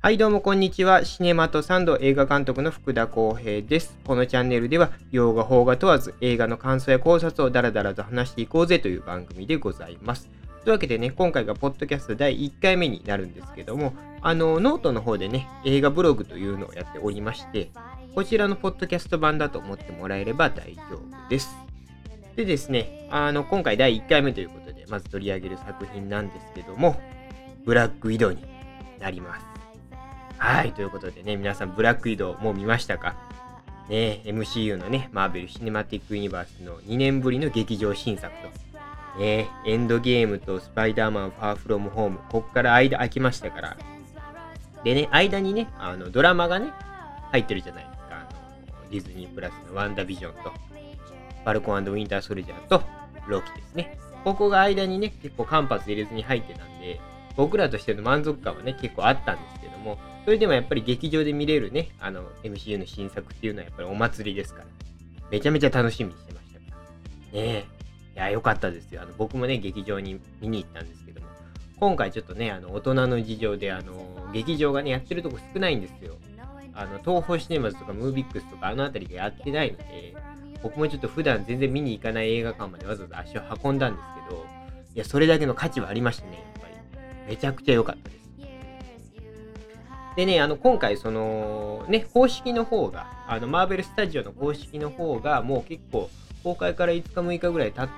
はいどうもこんにちは。シネマとサンド映画監督の福田光平です。このチャンネルでは洋画、邦画問わず映画の感想や考察をダラダラと話していこうぜという番組でございます。というわけでね、今回がポッドキャスト第1回目になるんですけども、あの、ノートの方でね、映画ブログというのをやっておりまして、こちらのポッドキャスト版だと思ってもらえれば大丈夫です。でですね、あの、今回第1回目ということで、まず取り上げる作品なんですけども、ブラックウィドになります。はい、ということでね、皆さん、ブラック移動もう見ましたか？ね、MCU のね、マーベル・シネマティック・ユニバースの2年ぶりの劇場新作と、ね、エンドゲームとスパイダーマン・ファー・フロム・ホーム、こっから間空きましたから、でね、間にね、あのドラマがね、入ってるじゃないですか。あのディズニープラスのワンダビジョンと、バルコンウィンター・ソルジャーと、ロキですね。ここが間にね、結構間髪入れずに入ってたんで、僕らとしての満足感はね、結構あったんですけども、それでもやっぱり劇場で見れるね、あの、MCU の新作っていうのはやっぱりお祭りですから、めちゃめちゃ楽しみにしてましたから。ねえ。いや、良かったですよ。あの、僕もね、劇場に見に行ったんですけども、今回ちょっとね、あの、大人の事情で、あの、劇場がね、やってるとこ少ないんですよ。あの、東宝シネマズとかムービックスとかあの辺りがやってないので、僕もちょっと普段全然見に行かない映画館までわざわざ足を運んだんですけど、いや、それだけの価値はありましたね、やっぱり。めちゃくちゃ良かったです。でね、あの、今回、その、ね、公式の方が、あの、マーベルスタジオの公式の方が、もう結構、公開から5日6日ぐらい経っ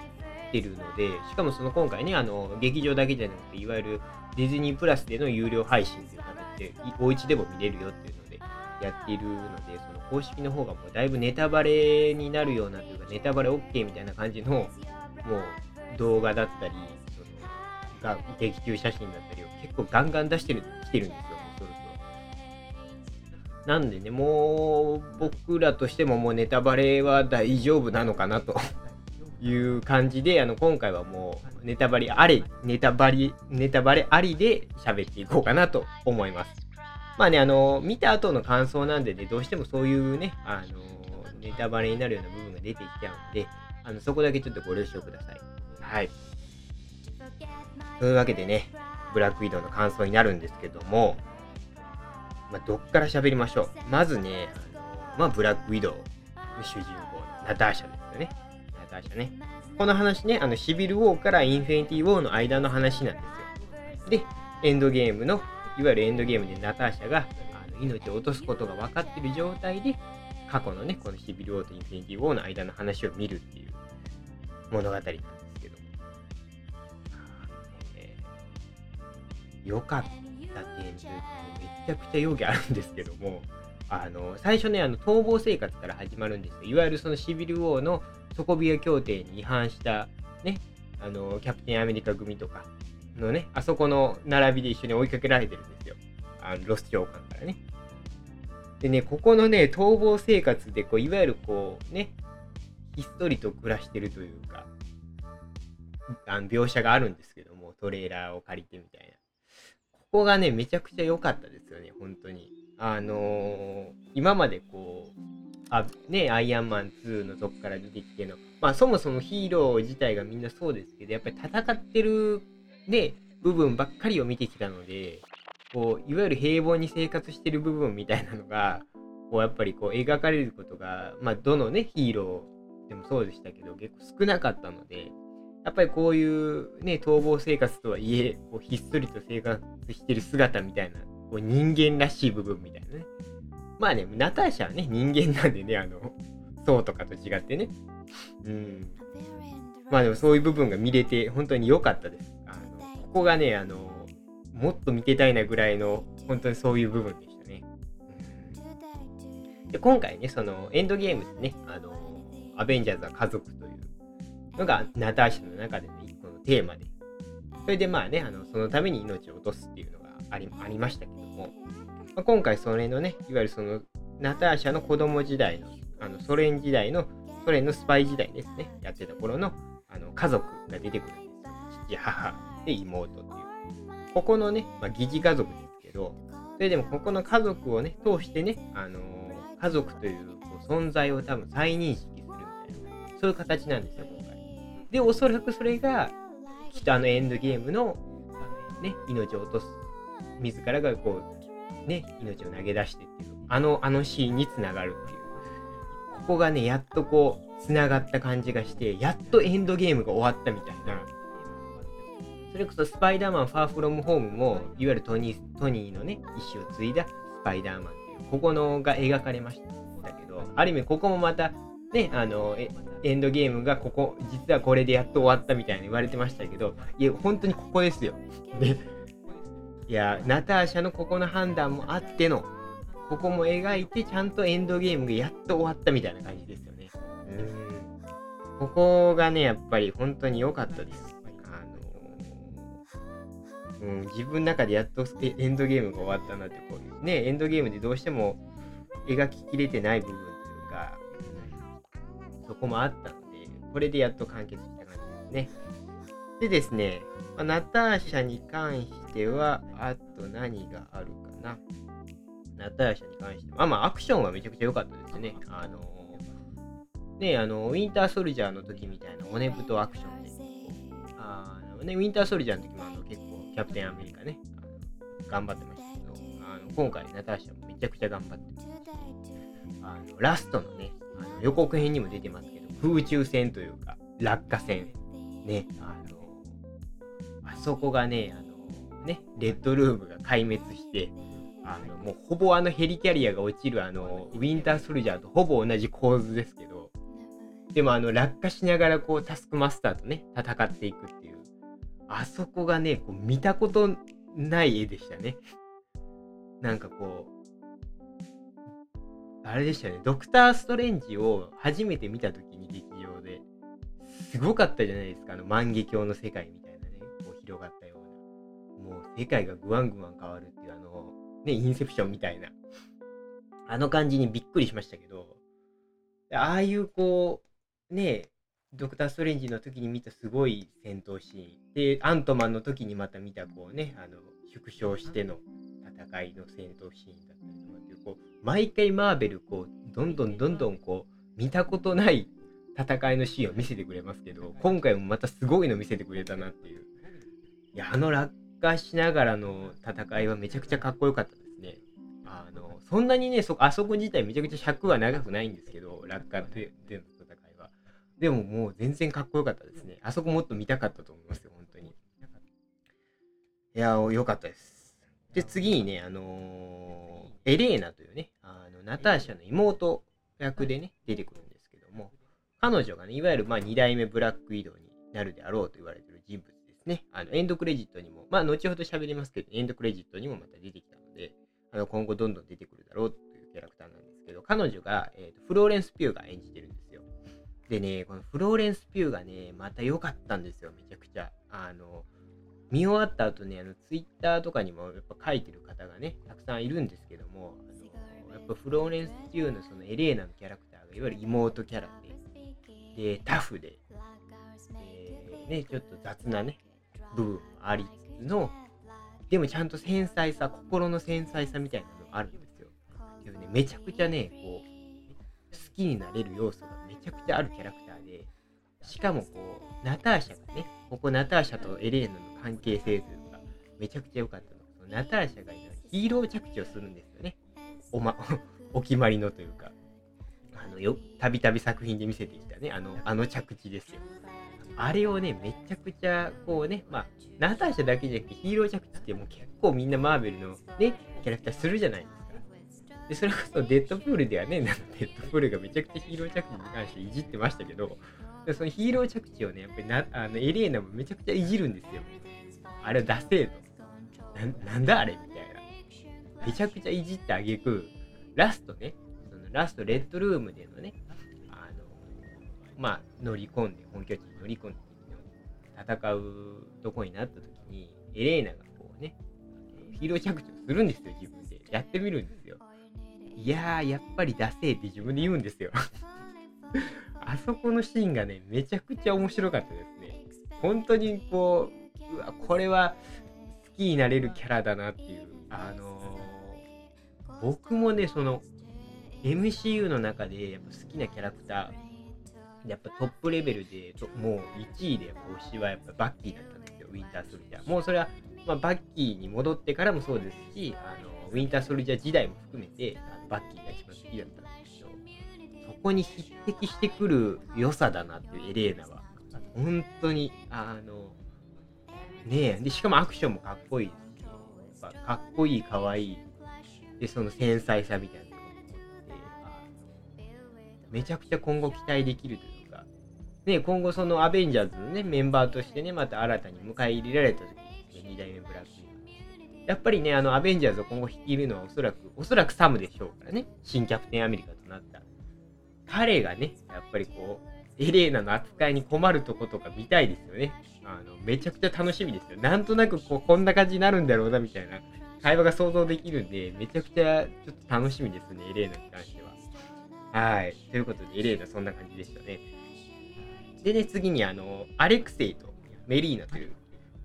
てるので、しかもその今回ね、あの、劇場だけじゃなくて、いわゆるディズニープラスでの有料配信っていう形で、お家でも見れるよっていうので、やっているので、その公式の方がもうだいぶネタバレになるようなというか、ネタバレ OK みたいな感じの、もう動画だったり、そのが劇中写真だったりを結構ガンガン出してる、来てるんですよ。そろそろなんでね、もう僕らとしてももうネタバレは大丈夫なのかなという感じで、あの今回はもうネタバレあり、ネタバレ、ネタバレありで喋っていこうかなと思います。まあね、あの、見た後の感想なんでね、どうしてもそういうね、あの、ネタバレになるような部分が出てきちゃうんで、あのそこだけちょっとご了承ください。はい。というわけでね、ブラックウィドウの感想になるんですけども、まあ、どっから喋りましょう。まずね、あのまあ、ブラックウィドウの主人公、ナターシャですよね。ナターシャね。この話ね、あのシビルウォーからインフィニティウォーの間の話なんですよ。で、エンドゲームの、いわゆるエンドゲームでナターシャがあの命を落とすことが分かっている状態で、過去のね、このシビルウォーとインフィニティウォーの間の話を見るっていう物語なんですけど。えー、よかった点というちゃくちゃ容疑あるんですけども、あの最初ね、あの逃亡生活から始まるんですよ。いわゆるそのシビル王の底冷え協定に違反した、ね、あのキャプテンアメリカ組とかのね、あそこの並びで一緒に追いかけられてるんですよ。あのロス長官からね。でね、ここのね、逃亡生活でこう、いわゆるこう、ね、ひっそりと暮らしてるというか、あの描写があるんですけども、トレーラーを借りてみたいな。ここがね、めちゃくちゃ良かったですよね、本当に。あのー、今までこう、あ、ね、アイアンマン2のとこから出てきての、まあそもそもヒーロー自体がみんなそうですけど、やっぱり戦ってる、ね、部分ばっかりを見てきたので、こう、いわゆる平凡に生活してる部分みたいなのが、こう、やっぱりこう、描かれることが、まあどのね、ヒーローでもそうでしたけど、結構少なかったので、やっぱりこういうね、逃亡生活とはいえ、こうひっそりと生活してる姿みたいな、こう人間らしい部分みたいなね。まあね、ナターシャはね、人間なんでね、あの、そうとかと違ってね。うん。まあでもそういう部分が見れて、本当に良かったです。ここがね、あの、もっと見てたいなぐらいの、本当にそういう部分でしたね。で、今回ね、その、エンドゲームでね、あの、アベンジャーズは家族というのがナターシャの中での一個のテーマで、それでまあね、あのそのために命を落とすっていうのがありありましたけども、まあ、今回それのね、いわゆるそのナターシャの子供時代の、あのソ連時代の、ソ連のスパイ時代ですね、やってた頃のあの家族が出てくるんですよ。父、母で妹っていう。ここのね、まあ、疑似家族ですけど、それでもここの家族をね、通してね、あのー、家族というこう存在を多分再認識するみたいなそういう形なんですよ、今回。で、おそらくそれが、きっとあのエンドゲームの、ね、命を落とす、自らがこう、ね、命を投げ出してっていう、あの、あのシーンにつながるっていう。ここがね、やっとこう、つながった感じがして、やっとエンドゲームが終わったみたいな。それこそスパイダーマンファーフロムホームも、いわゆるトニートニーのね、意思を継いだスパイダーマンっていう、ここのが描かれましたけど、ある意味ここもまた、ね、あの、エンドゲームがここ、実はこれでやっと終わったみたいに言われてましたけど、いや、本当にここですよ。で、いや、ナターシャのここの判断もあっての、ここも描いて、ちゃんとエンドゲームがやっと終わったみたいな感じですよね。うん。ここがね、やっぱり本当に良かったです。うん、自分の中でやっとエンドゲームが終わったなって、こうね、エンドゲームでどうしても描ききれてない部分というか、そこもあったので、これでやっと完結した感じですね。でですね、まあ、ナターシャに関しては、あと何があるかな。ナターシャに関しては、まあまあ、アクションはめちゃくちゃ良かったですね。あの、ね、あの、ウィンターソルジャーの時みたいな骨太アクションで、あのね、ウィンターソルジャーの時もあの結構、キャプテンアメリカね、頑張ってましたけど、あの今回ナターシャもめちゃくちゃ頑張ってます。あのラストのね、あの予告編にも出てますけど、空中戦というか、落下戦、ね、あの、あそこがね、あの、ね、レッドルームが壊滅して、あの、もうほぼあのヘリキャリアが落ちるあの、ウィンターソルジャーとほぼ同じ構図ですけど、でもあの、落下しながらこう、タスクマスターとね、戦っていくっていう、あそこがね、こう見たことない絵でしたね。なんかこう、あれでしたね、ドクター・ストレンジを初めて見たときに劇場で、すごかったじゃないですか、あの万華鏡の世界みたいなね、こう広がったような。もう世界がぐわんぐわん変わるっていう、あの、ね、インセプションみたいな。あの感じにびっくりしましたけど、ああいうこう、ね、ドクター・ストレンジの時に見たすごい戦闘シーン。で、アントマンの時にまた見たこうね、あの、縮小しての戦いの戦闘シーンだったりとかっていう、こう、毎回マーベル、こう、どんどんどんどんこう、見たことない戦いのシーンを見せてくれますけど、今回もまたすごいの見せてくれたなっていう。いや、あの落下しながらの戦いはめちゃくちゃかっこよかったですね。あの、そんなにね、そあそこ自体めちゃくちゃ尺は長くないんですけど、落下ででの戦い。でももう全然かっこよかったですね。あそこもっと見たかったと思いますよ、本当に。いや、良かったです。で、次にね、あのー、エレーナというね、あのナターシャの妹役でね、出てくるんですけども、彼女がね、いわゆるまあ2代目ブラック移動になるであろうと言われている人物ですね。あのエンドクレジットにも、まあ後ほど喋りますけど、エンドクレジットにもまた出てきたので、あの今後どんどん出てくるだろうというキャラクターなんですけど、彼女が、えーと、フローレンス・ピューが演じてるんで。ね、このフローレンス・ピューがね、また良かったんですよ、めちゃくちゃ。あの、見終わった後ね、あの、ツイッターとかにもやっぱ書いてる方がね、たくさんいるんですけども、あのやっぱフローレンス・デューのそのエレーナのキャラクターがいわゆる妹キャラで、で、タフで、で、ね、ちょっと雑なね、部分もありつつの、でもちゃんと繊細さ、心の繊細さみたいなのがあるんですよ。けどね、めちゃくちゃね、こう、好きになれる要素がちゃくちゃあるキャラクターで、しかもこう、ナターシャがね、ここナターシャとエレーナの関係性というか、めちゃくちゃ良かったの。そのナターシャがヒーロー着地をするんですよね。おま、お決まりのというか、あのよ、たびたび作品で見せてきたね、あの、あの着地ですよ。あれをね、めちゃくちゃ、こうね、まあ、ナターシャだけじゃなくてヒーロー着地ってもう結構みんなマーベルのね、キャラクターするじゃないですか。で、それこそデッドプールではね、デッドプールがめちゃくちゃヒーロー着地に関していじってましたけど、でそのヒーロー着地をね、やっぱりなあのエレーナもめちゃくちゃいじるんですよ。あれ出せえと。ななんだあれみたいな。めちゃくちゃいじってあげく、ラストね、そのラストレッドルームでのね、あの、まあ、乗り込んで、本拠地に乗り込んで、戦うとこになった時に、エレーナがこうね、ヒーロー着地をするんですよ、自分で。やってみるんですよ。いやー、やっぱり出せえって自分で言うんですよ。あそこのシーンがね、めちゃくちゃ面白かったですね。本当にこう、うわ、これは好きになれるキャラだなっていう。あのー、僕もね、その、MCU の中でやっぱ好きなキャラクターやっぱトップレベルで、もう1位で推しはやっぱバッキーだったんですよ、ウィンターソルジャー。もうそれは、まあ、バッキーに戻ってからもそうですし、あのウィンターソルジャー時代も含めて、あのバッキーが一番好きだったんですけど、そこに匹敵してくる良さだなっていうエレーナは、本当に、あの、ねえ、で、しかもアクションもかっこいいです、やっぱかっこいい、かわいい、で、その繊細さみたいなのがめちゃくちゃ今後期待できるというか、ね、今後そのアベンジャーズのね、メンバーとしてね、また新たに迎え入れられた時に、2代目ブラックやっぱりね、あの、アベンジャーズを今後率いるのはおそらく、おそらくサムでしょうからね、新キャプテンアメリカとなった。彼がね、やっぱりこう、エレーナの扱いに困るとことか見たいですよね。あの、めちゃくちゃ楽しみですよ。なんとなくこう、こんな感じになるんだろうな、みたいな会話が想像できるんで、めちゃくちゃちょっと楽しみですね、エレーナに関しては。はい。ということで、エレーナそんな感じでしたね。でね、次にあの、アレクセイとメリーナという、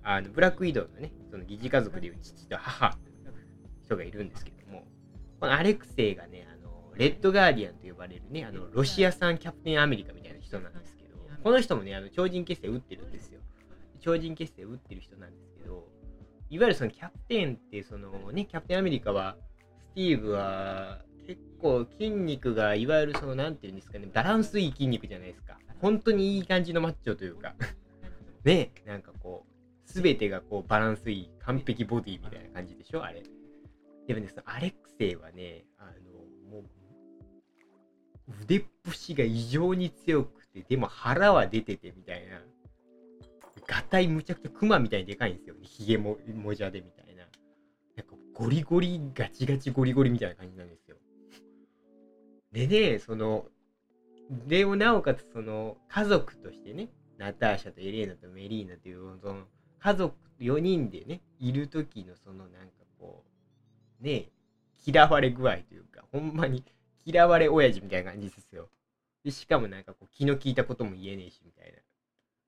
あの、ブラックウィドウのね、その疑似家族でいう父と母人がいるんですけども、このアレクセイがね、あの、レッドガーディアンと呼ばれるね、あの、ロシア産キャプテンアメリカみたいな人なんですけど、この人もね、あの、超人結成打ってるんですよ。超人結成打ってる人なんですけど、いわゆるそのキャプテンって、そのね、キャプテンアメリカは、スティーブは結構筋肉が、いわゆるその、なんていうんですかね、バランスいい筋肉じゃないですか。本当にいい感じのマッチョというかね、なんかこう、すべてがこうバランスいい、完璧ボディみたいな感じでしょ、あれ。でもね、そのアレクセイはね、あの、もう、腕っぷしが異常に強くて、でも腹は出ててみたいな。ガタイむちゃくちゃクマみたいにでかいんですよ。ヒゲももじゃでみたいな。なんかゴリゴリ、ガチガチゴリゴリみたいな感じなんですよ。でね、その、でもなおかつその家族としてね、ナターシャとエレーナとメリーナというその家族4人でね、いる時のそのなんかこう、ね、嫌われ具合というか、ほんまに嫌われ親父みたいな感じですよ。で、しかもなんかこう気の利いたことも言えねえしみたいな。で、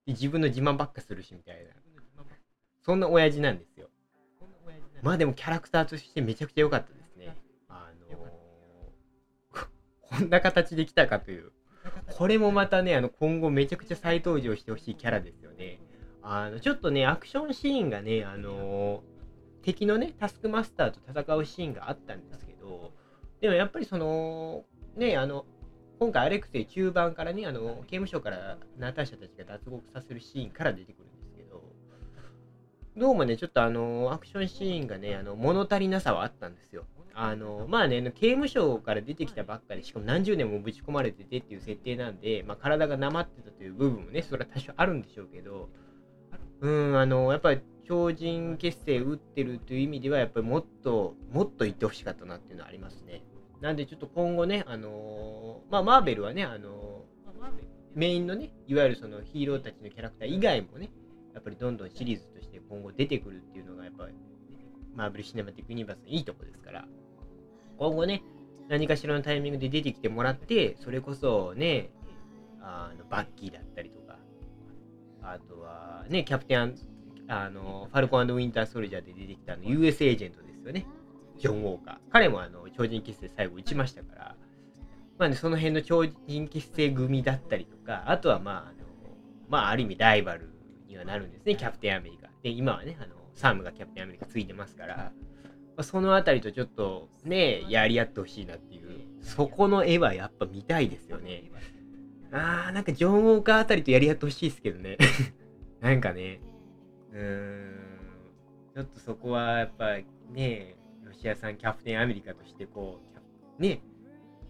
自分の自慢ばっかするしみたいな。そんな親父なんですよ。まあでもキャラクターとしてめちゃくちゃ良かったですね。あのー、こんな形で来たかという。これもまたね、あの今後めちゃくちゃ再登場してほしいキャラですよね。あの、ちょっとね、アクションシーンがね、あのー、敵のね、タスクマスターと戦うシーンがあったんですけど、でもやっぱりその、ね、あの、今回アレクセイ中盤からね、あの、刑務所からナターシャたちが脱獄させるシーンから出てくるんですけど、どうもね、ちょっとあの、アクションシーンがね、あの、物足りなさはあったんですよ。あの、まあね、刑務所から出てきたばっかり、しかも何十年もぶち込まれててっていう設定なんで、まあ、体がなまってたという部分もね、それは多少あるんでしょうけど、うん、あの、やっぱり超人結成打ってるという意味では、やっぱりもっと、もっと言ってほしかったなっていうのはありますね。なんでちょっと今後ね、あのー、まあ、マーベルはね、あのー、メインのね、いわゆるそのヒーローたちのキャラクター以外もね、やっぱりどんどんシリーズとして今後出てくるっていうのが、やっぱり、マーベル・シネマティック・ユニバースのいいとこですから、今後ね、何かしらのタイミングで出てきてもらって、それこそね、あのバッキーだったりとか、あとはね、キャプテン、あの、ファルコンウィンター・ソルジャーで出てきたあの US エージェントですよね。ジョン・ウォーカー。彼もあの超人結成最後打ちましたから、まあね、その辺の超人結成組だったりとか、あとはまあ、あのまあ、ある意味ライバルにはなるんですね、キャプテンアメリカ。で、今はね、あのサムがキャプテンアメリカついてますから、まあ、そのあたりとちょっとね、やり合ってほしいなっていう、そこの絵はやっぱ見たいですよね。あー、なんかジョン・ウォーカーあたりとやり合ってほしいですけどね。なんかね、うーん、ちょっとそこはやっぱね、ロシアさんキャプテンアメリカとしてこう、ね、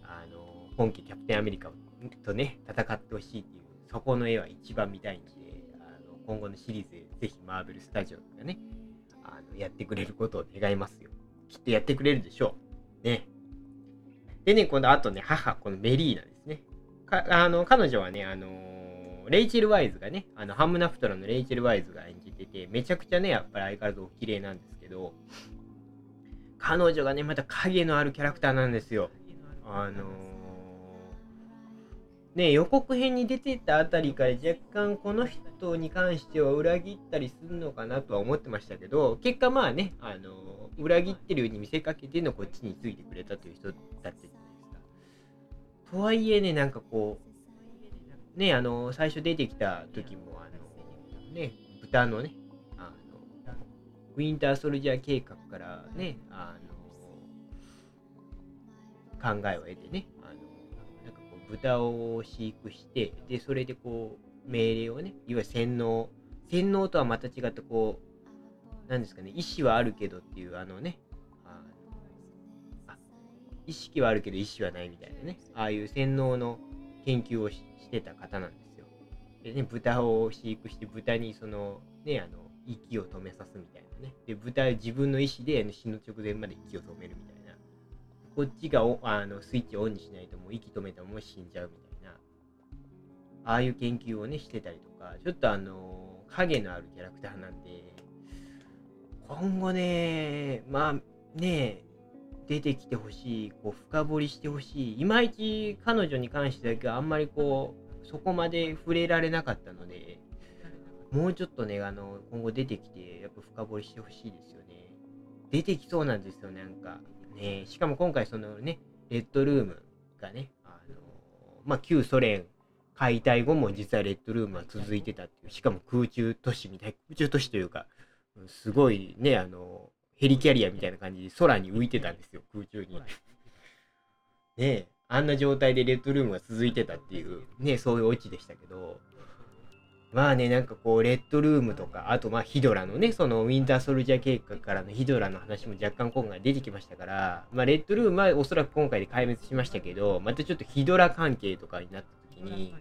あの、本家キャプテンアメリカとね、戦ってほしいっていう、そこの絵は一番見たいんで、あの今後のシリーズでぜひマーベルスタジオがね、あのやってくれることを願いますよ。きっとやってくれるでしょう。ね。でね、今度あとね、母、このメリーナです。あの彼女はね、あのレイチェル・ワイズがね、あのハムナフトラのレイチェル・ワイズが演じてて、めちゃくちゃね、やっぱり相変わらずお綺麗なんですけど、彼女がね、また影のあるキャラクターなんですよ。あの、ね、予告編に出てたあたりから若干この人に関しては裏切ったりするのかなとは思ってましたけど、結果まあね、あの、裏切ってるように見せかけてのこっちについてくれたという人だった。とはいえね、なんかこう、ね、あの、最初出てきた時も、あの、ね、豚のね、あの、ウィンターソルジャー計画からね、あの、考えを得てね、あの、なんかこう、豚を飼育して、で、それでこう、命令をね、いわゆる洗脳、洗脳とはまた違ってこう、なんですかね、意思はあるけどっていう、あのね、意識はあるけど意思はないみたいなね、ああいう洗脳の研究をしてた方なんですよ。でね、豚を飼育して豚にその、ね、あの、息を止めさすみたいなね。で、豚自分の意思で死ぬ直前まで息を止めるみたいな。こっちがあのスイッチをオンにしないともう息止めたまま死んじゃうみたいな。ああいう研究をね、してたりとか、ちょっとあの、影のあるキャラクターなんで、今後ね、まあね、出てきてほしい、こう深掘りしてほしい。いまいち彼女に関してだけはあんまりこう、そこまで触れられなかったので、もうちょっとね、あの、今後出てきて、やっぱ深掘りしてほしいですよね。出てきそうなんですよ、なんか。ね、しかも今回そのね、レッドルームがね、あの、まあ、旧ソ連解体後も実はレッドルームは続いてたっていう、しかも空中都市みたい、空中都市というか、すごいね、あの、ヘリキャリアみたいな感じで空に浮いてたんですよ、空中に。ねえ、あんな状態でレッドルームが続いてたっていう、ねそういうオチでしたけど、まあね、なんかこう、レッドルームとか、あとまあヒドラのね、そのウィンターソルジャー計画からのヒドラの話も若干今回出てきましたから、まあレッドルームはおそらく今回で壊滅しましたけど、またちょっとヒドラ関係とかになった時に、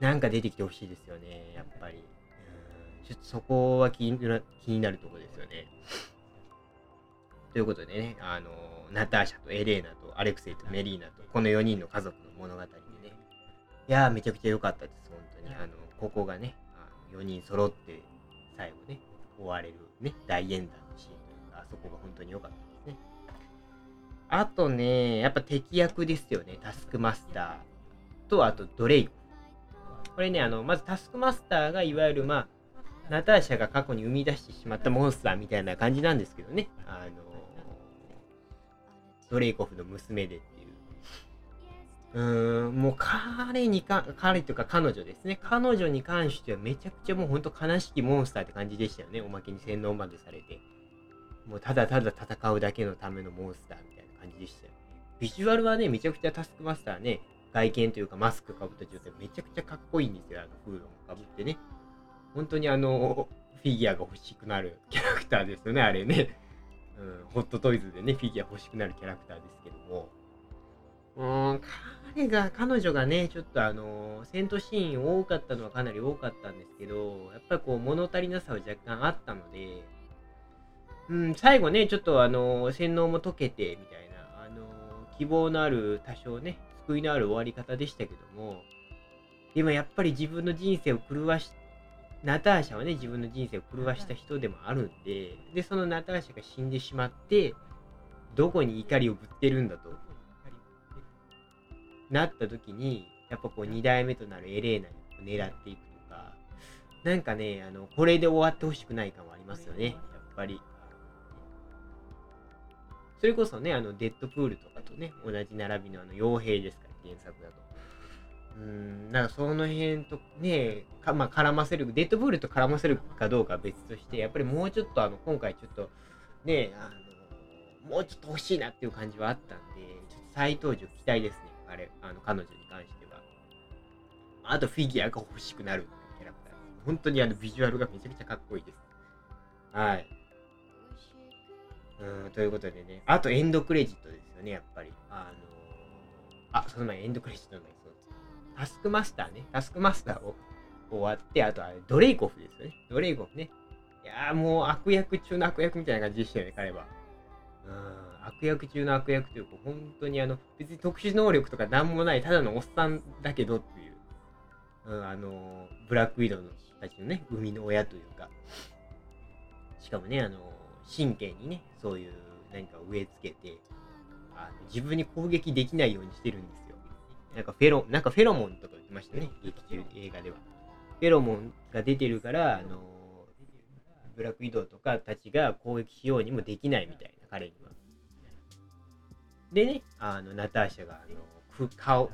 なんか出てきてほしいですよね、やっぱり。うんちょっとそこは気に気になるところですよね。ということでね、あの、ナターシャとエレーナとアレクセイとメリーナと、この4人の家族の物語でね、いやー、めちゃくちゃ良かったです、本当に。あの、ここがね、あの4人揃って最後ね、終われるね、大演談のシーンというか、あそこが本当に良かったですね。あとね、やっぱ敵役ですよね、タスクマスターと、あとドレイク。これね、あの、まずタスクマスターがいわゆる、まあ、ナターシャが過去に生み出してしまったモンスターみたいな感じなんですけどね。あの、ドレイコフの娘でっていう。うーん、もう彼にか、彼というか彼女ですね。彼女に関してはめちゃくちゃもうほんと悲しきモンスターって感じでしたよね。おまけに洗脳までされて。もうただただ戦うだけのためのモンスターみたいな感じでしたよ。ビジュアルはね、めちゃくちゃタスクマスターね、外見というかマスクかぶった状態めちゃくちゃかっこいいんですよ。あのフードもかぶってね。本当にあの、フィギュアが欲しくなるキャラクターですよね、あれね。うん、ホットトイズでね、フィギュア欲しくなるキャラクターですけども、うん、彼が、彼女がね、ちょっとあの、戦闘シーン多かったのはかなり多かったんですけど、やっぱりこう、物足りなさは若干あったので、うん、最後ね、ちょっとあの、洗脳も解けて、みたいな、あの、希望のある、多少ね、救いのある終わり方でしたけども、でもやっぱり自分の人生を狂わしナターシャはね、自分の人生を狂わした人でもあるんで、で、そのナターシャが死んでしまって、どこに怒りをぶってるんだと、なった時に、やっぱこう、二代目となるエレーナを狙っていくとか、なんかね、あの、これで終わってほしくない感はありますよね、やっぱり。それこそね、あの、デッドプールとかとね、同じ並びのあの、傭兵ですから、原作だと。うん、なんかその辺とね、かまあ、絡ませる、デッドブールと絡ませるかどうかは別として、やっぱりもうちょっとあの、今回ちょっと、ね、あの、もうちょっと欲しいなっていう感じはあったんで、ちょっと再登場期待ですね、あれ、あの、彼女に関しては。あとフィギュアが欲しくなるキャラクター。本当にあの、ビジュアルがめちゃくちゃかっこいいです。はい。うん、ということでね、あとエンドクレジットですよね、やっぱり。あのあ、その前エンドクレジットの前タスクマスターね、タスクマスターを終わって、あとはドレイコフですよね。ドレイコフね。いやーもう悪役中の悪役みたいな感じでしたよね、彼は。うん、悪役中の悪役というか、本当にあの、別に特殊能力とかなんもない、ただのおっさんだけどっていう、うん、あの、ブラックウィドウのたちのね、生みの親というか、しかもね、あの、神経にね、そういう何か植え付けて、あの自分に攻撃できないようにしてるんです。なんかフェロ、なんかフェロモンとか言ってましたね、劇中、映画では。フェロモンが出てるから、あの、ブラック移動とかたちが攻撃しようにもできないみたいな、彼には。でね、あの、ナターシャが、あの、顔、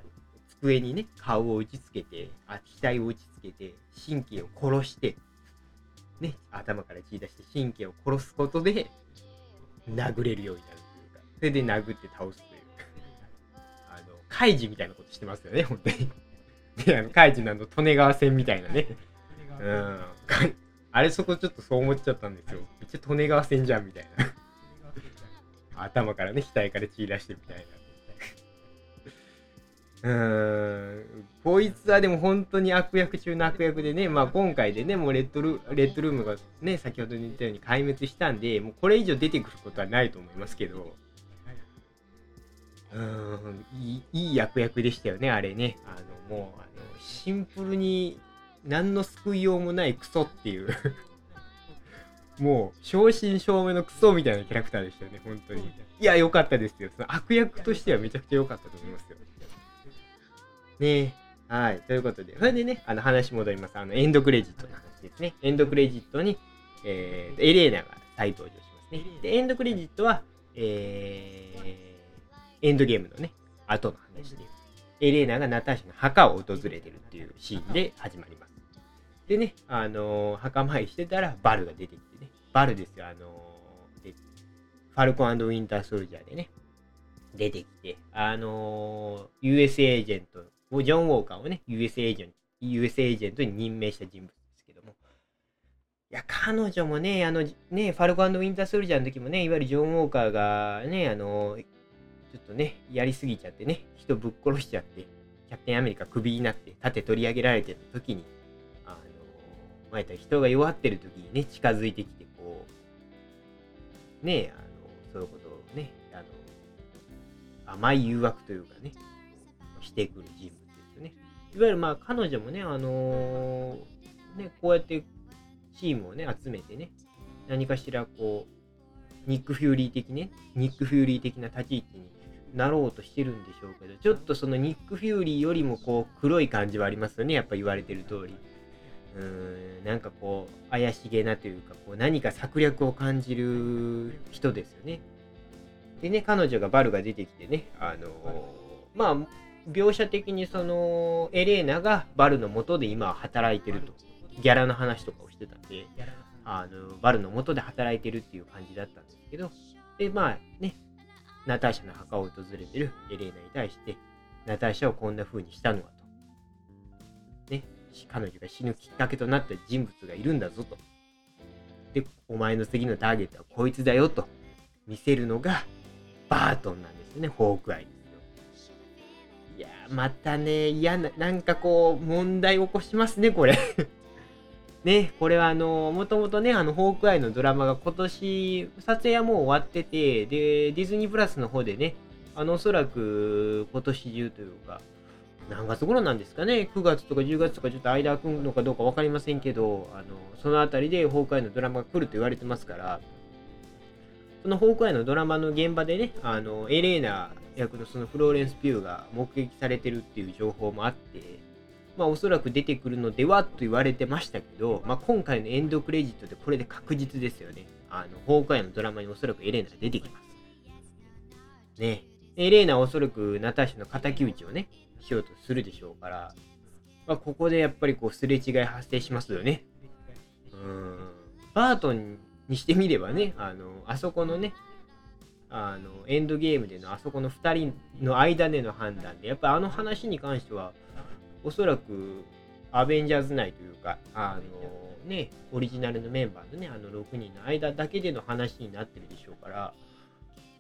机にね、顔を打ちつけて、あ額を打ちつけて、神経を殺して、ね、頭から血出して神経を殺すことで、殴れるようになるというか、それで殴って倒すという。カイジみたいなことしてますよね、本当に。で、あの、カイジのあの、利根川線みたいなね。うん。あれそこちょっとそう思っちゃったんですよ。めっちゃ利根川線じゃんみたいな。頭からね、額から血出してみたいな。うーん、こいつはでも本当に悪役中の悪役でね、まあ今回でね、もうレッドルレッドルームがね、先ほど言ったように壊滅したんで、もうこれ以上出てくることはないと思いますけど、うん、いいいい悪役でしたよね、あれね。あの、もう、あのシンプルに何の救いようもないクソっていう もう、正真正銘のクソみたいなキャラクターでしたよね、本当に。いや、良かったですよ。その悪役としてはめちゃくちゃ良かったと思いますよ。ねえはい。ということで、それでね、あの話戻ります。あの、エンドクレジットの話ですね。エンドクレジットに、えー、エレーナが再登場しますね。で、エンドクレジットは、えー、エンドゲームのね、後の話で、エレーナがナターシャの墓を訪れてるっていうシーンで始まります。でね、あのー、墓参りしてたら、バルが出てきてね、バルですよ、あのー、でファルコンウィンターソルジャーでね、出てきて、あのー、US エージェントジョン・ウォーカーをね、US エージェント、US エージェントに任命した人物ですけども。いや、彼女もね、あの、ね、ファルコウィンター・ソルジャーの時もね、いわゆるジョン・ウォーカーがね、あの、ちょっとね、やりすぎちゃってね、人ぶっ殺しちゃって、キャプテンアメリカクビになって、盾取り上げられてる時に、あの、まあ、た人が弱ってる時にね、近づいてきて、こう、ね、あの、そういうことをね、あの、甘い誘惑というかね、してくる人物ですよね。いわゆるまあ彼女もね、あの、ね、こうやってチームをね、集めてね、何かしらこう、ニック・フューリー的ね、ニック・フューリー的な立ち位置になろうとしてるんでしょうけど、ちょっとそのニック・フューリーよりもこう黒い感じはありますよね、やっぱ言われてる通り。うーん、なんかこう、怪しげなというか、こう何か策略を感じる人ですよね。でね、彼女がバルが出てきてね、あのー、まあ、描写的にそのエレーナがバルの元で今は働いてるとギャラの話とかをしてたんであのバルの元で働いてるっていう感じだったんですけどでまあねナターシャの墓を訪れているエレーナに対してナターシャをこんな風にしたのはと。ね彼女が死ぬきっかけとなった人物がいるんだぞと。でお前の次のターゲットはこいつだよと。見せるのがバートンなんですねホークアイですよ。いやまたね、嫌な、なんかこう、問題起こしますね、これ。ね、これはあの、もともとね、あの、ホークアイのドラマが今年、撮影はもう終わってて、で、ディズニープラスの方でね、あの、おそらく今年中というか、何月頃なんですかね、9月とか10月とかちょっと間空くのかどうか分かりませんけど、あの、そのあたりでホークアイのドラマが来ると言われてますから、そのホークアイのドラマの現場でね、あの、エレーナ役のそのフローレンス・ピューが目撃されてるっていう情報もあって、まあおそらく出てくるのではと言われてましたけど、まあ今回のエンドクレジットでこれで確実ですよね。あの、ホークアイのドラマにおそらくエレーナが出てきます。ね。エレーナはおそらくナターシャの敵討ちをね、しようとするでしょうから、まあここでやっぱりこうすれ違い発生しますよね。うん。バートンにしてみればね、あの、あそこのね、あの、エンドゲームでのあそこの2人の間での判断で、やっぱあの話に関しては、おそらくアベンジャーズ内というか、あのね、オリジナルのメンバーのね、あの6人の間だけでの話になってるでしょうから、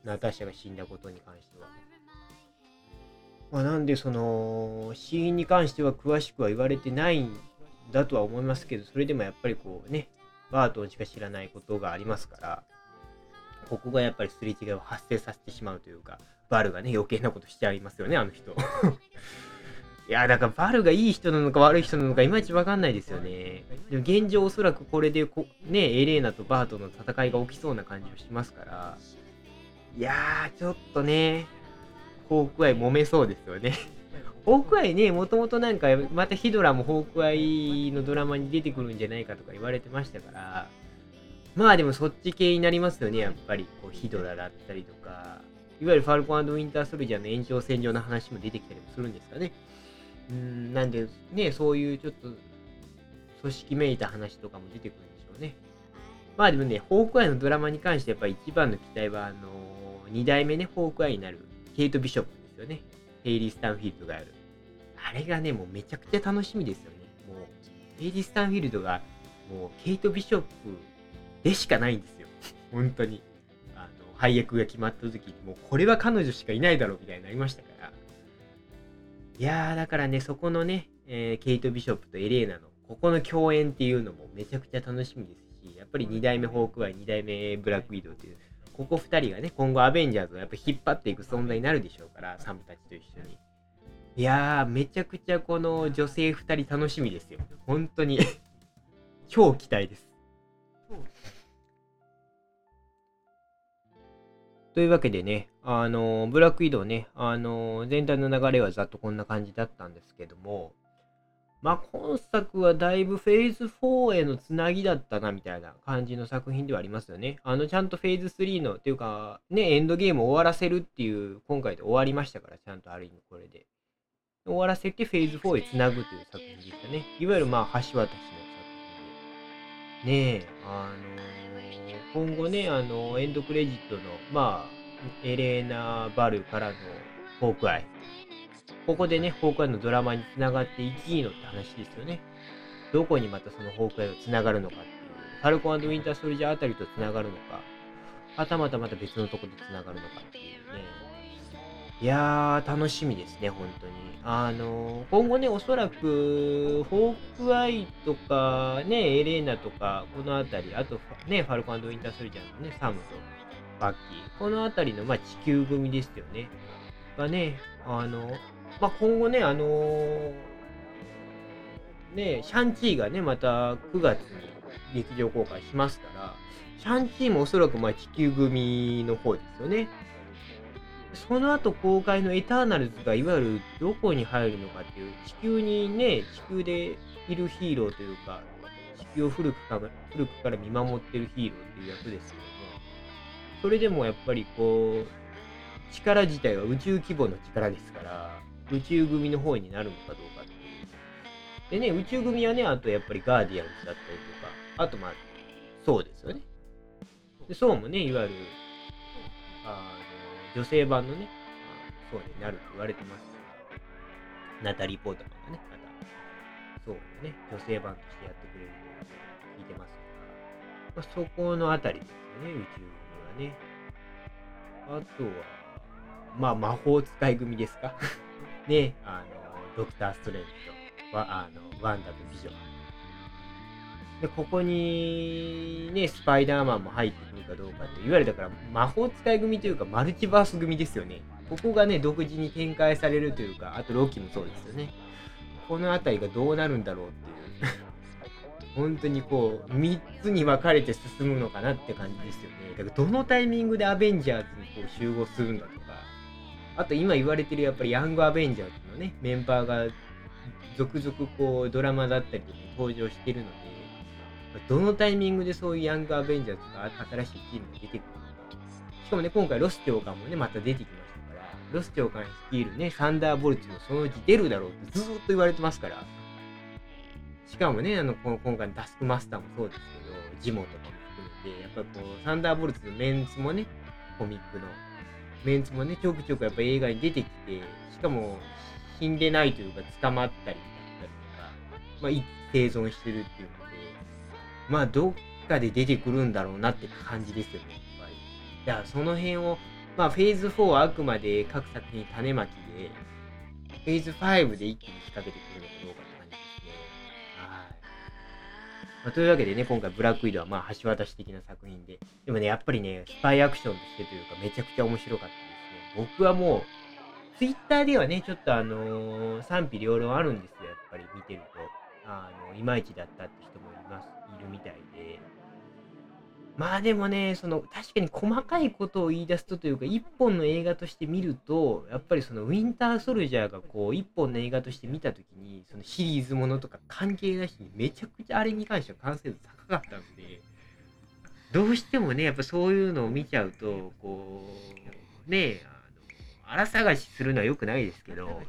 ナターシャが死んだことに関しては。まあ、なんで、その、死因に関しては詳しくは言われてないんだとは思いますけど、それでもやっぱりこうね、バートンしか知らないことがありますから、ここがやっぱりすれ違いを発生させてしまうというか、バルがね、余計なことしちゃいますよね、あの人。いや、だからバルがいい人なのか悪い人なのかいまいちわかんないですよね。でも現状おそらくこれでこ、ね、エレーナとバートの戦いが起きそうな感じをしますから、いやー、ちょっとね、ホークアイ揉めそうですよね。ホークアイね、もともとなんか、またヒドラもホークアイのドラマに出てくるんじゃないかとか言われてましたから、まあでもそっち系になりますよね、やっぱり。こうヒドラだったりとか、いわゆるファルコンウィンターソルジャーの延長線上の話も出てきたりもするんですかね。うん、なんで、ね、そういうちょっと、組織めいた話とかも出てくるんでしょうね。まあでもね、ホークアイのドラマに関してやっぱり一番の期待は、あのー、2代目ね、ホークアイになるケイト・ビショップですよね。ヘイリー・スタンフィールドがある。あれがね、もうめちゃくちゃ楽しみですよね。もう、ヘイリー・スタンフィールドが、もう、ケイト・ビショップでしかないんですよ。本当に。あの、配役が決まった時、もうこれは彼女しかいないだろうみたいになりましたから。いやー、だからね、そこのね、えー、ケイト・ビショップとエレーナの、ここの共演っていうのもめちゃくちゃ楽しみですし、やっぱり2代目ホークアイ、2代目ブラックウィドウっていう、ここ2人がね、今後アベンジャーズをやっぱ引っ張っていく存在になるでしょうから、サムたちと一緒に。いやー、めちゃくちゃこの女性2人楽しみですよ。本当に 超期待です。というわけでね、あの、ブラック移動ね、あの、全体の流れはざっとこんな感じだったんですけども、まあ、今作はだいぶフェーズ4へのつなぎだったなみたいな感じの作品ではありますよね。あの、ちゃんとフェーズ3の、っていうか、ね、エンドゲームを終わらせるっていう、今回で終わりましたから、ちゃんとある意味これで。終わらせてフェーズ4へつなぐという作品でしたね。いわゆるまあ、橋渡しの作品で。ねえ、あの今後ね、あの、エンドクレジットの、まあ、エレーナ・バルからのホークアイ。ここでね、ホークアイのドラマにつながっていきいのって話ですよね。どこにまたそのホークアイがつながるのかっていう。ファルコンウィンター・ソルジャーあたりとつながるのか、はたまたまた別のとこでつながるのかっていうね。いやー、楽しみですね、本当に。あの、今後ね、おそらく、ホークアイとか、ね、エレーナとか、このあたり、あと、ね、ファルコンウィンターソルジャーのね、サムとバッキー、このあたりの、まあ、地球組ですよね。がね、あの、まあ、今後ね、あのね、シャンチーがね、また9月に劇場公開しますから、シャンチーもおそらくまあ地球組の方ですよね。その後公開のエターナルズがいわゆるどこに入るのかっていう、地球にね、地球でいるヒーローというか、地球を古くから古くから見守ってるヒーローっていう役ですけども、それでもやっぱりこう、力自体は宇宙規模の力ですから、宇宙組の方になるのかどうかっていう。でね、宇宙組はね、あとやっぱりガーディアンズだったりとか、あとまあ、そうですよね。で、そうもね、いわゆる、あ女性版のね、あそうになると言われてますナタリー・ポートマンがね、また、そうね、女性版としてやってくれると聞いてますから、まあ、そこのあたりですよね、宇宙にはね。あとは、まあ、魔法使い組ですか？ね、あの、ドクター・ストレンジと、あの、ワンダとビジョン。で、ここに、ね、スパイダーマンも入ってくるかどうかって、いわゆるだから魔法使い組というかマルチバース組ですよね。ここがね、独自に展開されるというか、あとロキもそうですよね。この辺りがどうなるんだろうっていう。本当にこう、3つに分かれて進むのかなって感じですよね。だからどのタイミングでアベンジャーズにこう集合するんだとか、あと今言われてるやっぱりヤングアベンジャーズのね、メンバーが続々こうドラマだったりとか登場してるので、どのタイミングでそういうヤングアベンジャーズとか新しいチームが出てくるのか。しかもね、今回ロス長官もね、また出てきましたから、ロス長官率いるね、サンダーボルツもそのうち出るだろうってずーっと言われてますから。しかもね、あの、今回のタスクマスターもそうですけど、ジモとかも含めて、やっぱこう、サンダーボルツのメンツもね、コミックの、メンツもね、ちょくちょくやっぱ映画に出てきて、しかも、死んでないというか、捕まったりだったりとか、まあ、生存してるっていうまあ、どっかで出てくるんだろうなって感じですよね、やっぱり。だから、その辺を、まあ、フェーズ4はあくまで各作品種まきで、フェーズ5で一気に仕掛けてくるのかどうかって感じですね。はい。まあ、というわけでね、今回、ブラックウィドは、まあ、橋渡し的な作品で。でもね、やっぱりね、スパイアクションとしてというか、めちゃくちゃ面白かったですね。僕はもう、ツイッターではね、ちょっとあのー、賛否両論あるんですよ、やっぱり見てると。あの、いまいちだったって人も。るみたいで。まあでもね、その確かに細かいことを言い出すとというか、一本の映画として見ると、やっぱりそのウィンターソルジャーがこう、一本の映画として見たときに、そのシリーズものとか関係なしにめちゃくちゃあれに関しては完成度高かったんで、どうしてもね、やっぱそういうのを見ちゃうと、こう、ね、あの、荒探しするのは良くないですけど、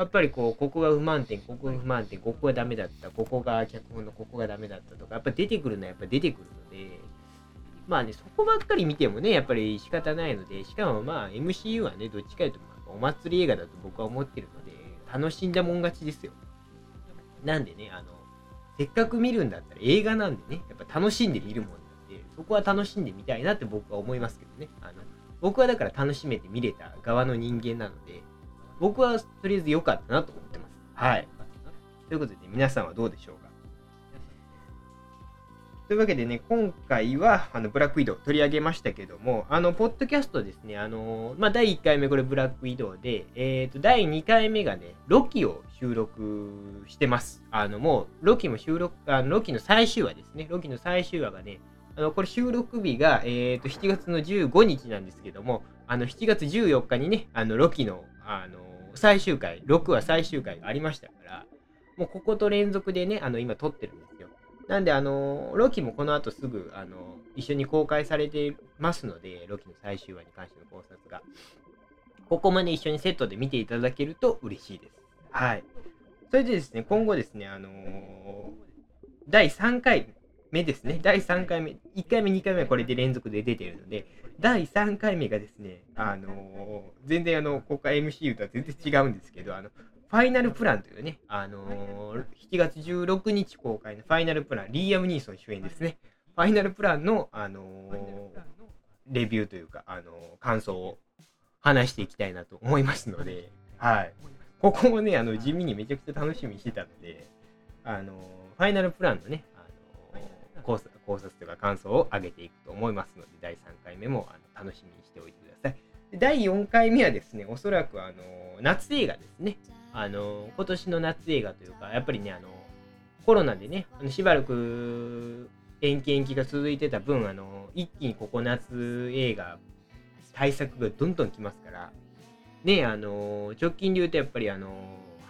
やっぱりこう、ここが不満点、ここが不満点、ここがダメだった、ここが脚本のここがダメだったとか、やっぱ出てくるのはやっぱ出てくるので、まあね、そこばっかり見てもね、やっぱり仕方ないので、しかもまあ MCU はね、どっちかというとお祭り映画だと僕は思ってるので、楽しんだもん勝ちですよ。なんでね、あの、せっかく見るんだったら映画なんでね、やっぱ楽しんで見るもんなんで、そこは楽しんでみたいなって僕は思いますけどね。あの僕はだから楽しめて見れた側の人間なので、僕はとりあえず良かったなと思ってます。はい。ということで、皆さんはどうでしょうか？というわけでね、今回はあのブラックウィドウ取り上げましたけども、あの、ポッドキャストですね、あの、まあ、第1回目これブラックウィドウで、えっ、ー、と、第2回目がね、ロキを収録してます。あの、もう、ロキも収録、あのロキの最終話ですね、ロキの最終話がね、あの、これ収録日が、えっ、ー、と、7月の15日なんですけども、あの、7月14日にね、あの、ロキの、あの、最終回、6話最終回がありましたから、もうここと連続でね、あの、今撮ってるんですよなんで、あの、ロキもこの後すぐ、あの、一緒に公開されてますので、ロキの最終話に関しての考察が。ここまで一緒にセットで見ていただけると嬉しいです。はい。それでですね、今後ですね、あのー、第3回目ですね、第3回目、1回目、2回目はこれで連続で出てるので、第3回目がですね、あのー、全然あの、公開 MCU とは全然違うんですけど、あの、ファイナルプランというね、あのー、7月16日公開のファイナルプラン、リーアム・ニーソン主演ですね。ファイナルプランの、あのー、レビューというか、あのー、感想を話していきたいなと思いますので、はい。ここもね、あの、地味にめちゃくちゃ楽しみにしてたので、あのファイナルプランのね、考察考察というか感想を上げていくと思いますので、第3回目もあの楽しみにしておいてください。第4回目はですね、おそらくあの夏映画ですね。あの、今年の夏映画というか、やっぱりね、あの、コロナでね、あのしばらく延期延期が続いてた分、あの、一気にここ夏映画、対策がどんどん来ますから、ね、あの、直近で言うとやっぱりあの、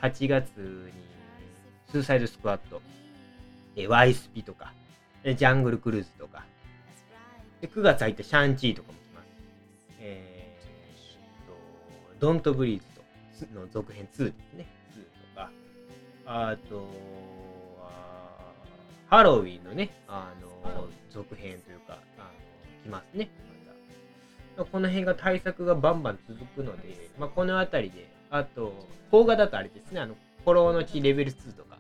8月に、スーサイドスクワット、えワイスピとか、ジャングルクルーズとか、で9月入ったシャンチーとかも来ます。えー、と、ドントブリーズとの続編2ですね。2とか、あとあハロウィンのね、あの、続編というか、あの、来ますね。まこの辺が対策がバンバン続くので、まあ、この辺りで、あと、邦画だとあれですね、あの、コロの地レベル2とか。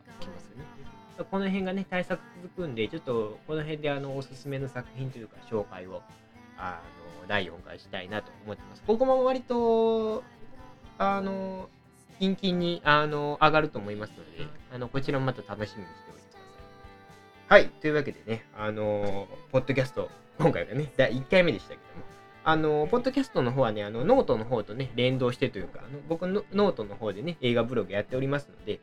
この辺がね、対策続くんで、ちょっとこの辺であの、おすすめの作品というか、紹介を、あの、第4回したいなと思ってます。ここも割と、あの、キンキンに、あの、上がると思いますので、あの、こちらもまた楽しみにしておいてください。はい。というわけでね、あの、ポッドキャスト、今回がね、第1回目でしたけども、あの、ポッドキャストの方はね、あの、ノートの方とね、連動してというか、あの僕のノートの方でね、映画ブログやっておりますので、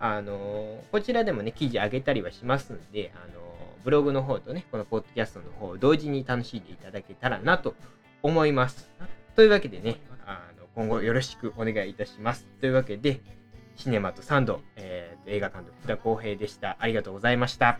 あの、こちらでもね、記事上げたりはしますんで、あの、ブログの方とね、このポッドキャストの方を同時に楽しんでいただけたらなと思います。というわけでね、あの今後よろしくお願いいたします。というわけで、シネマとサンド、えー、映画監督、福田浩平でした。ありがとうございました。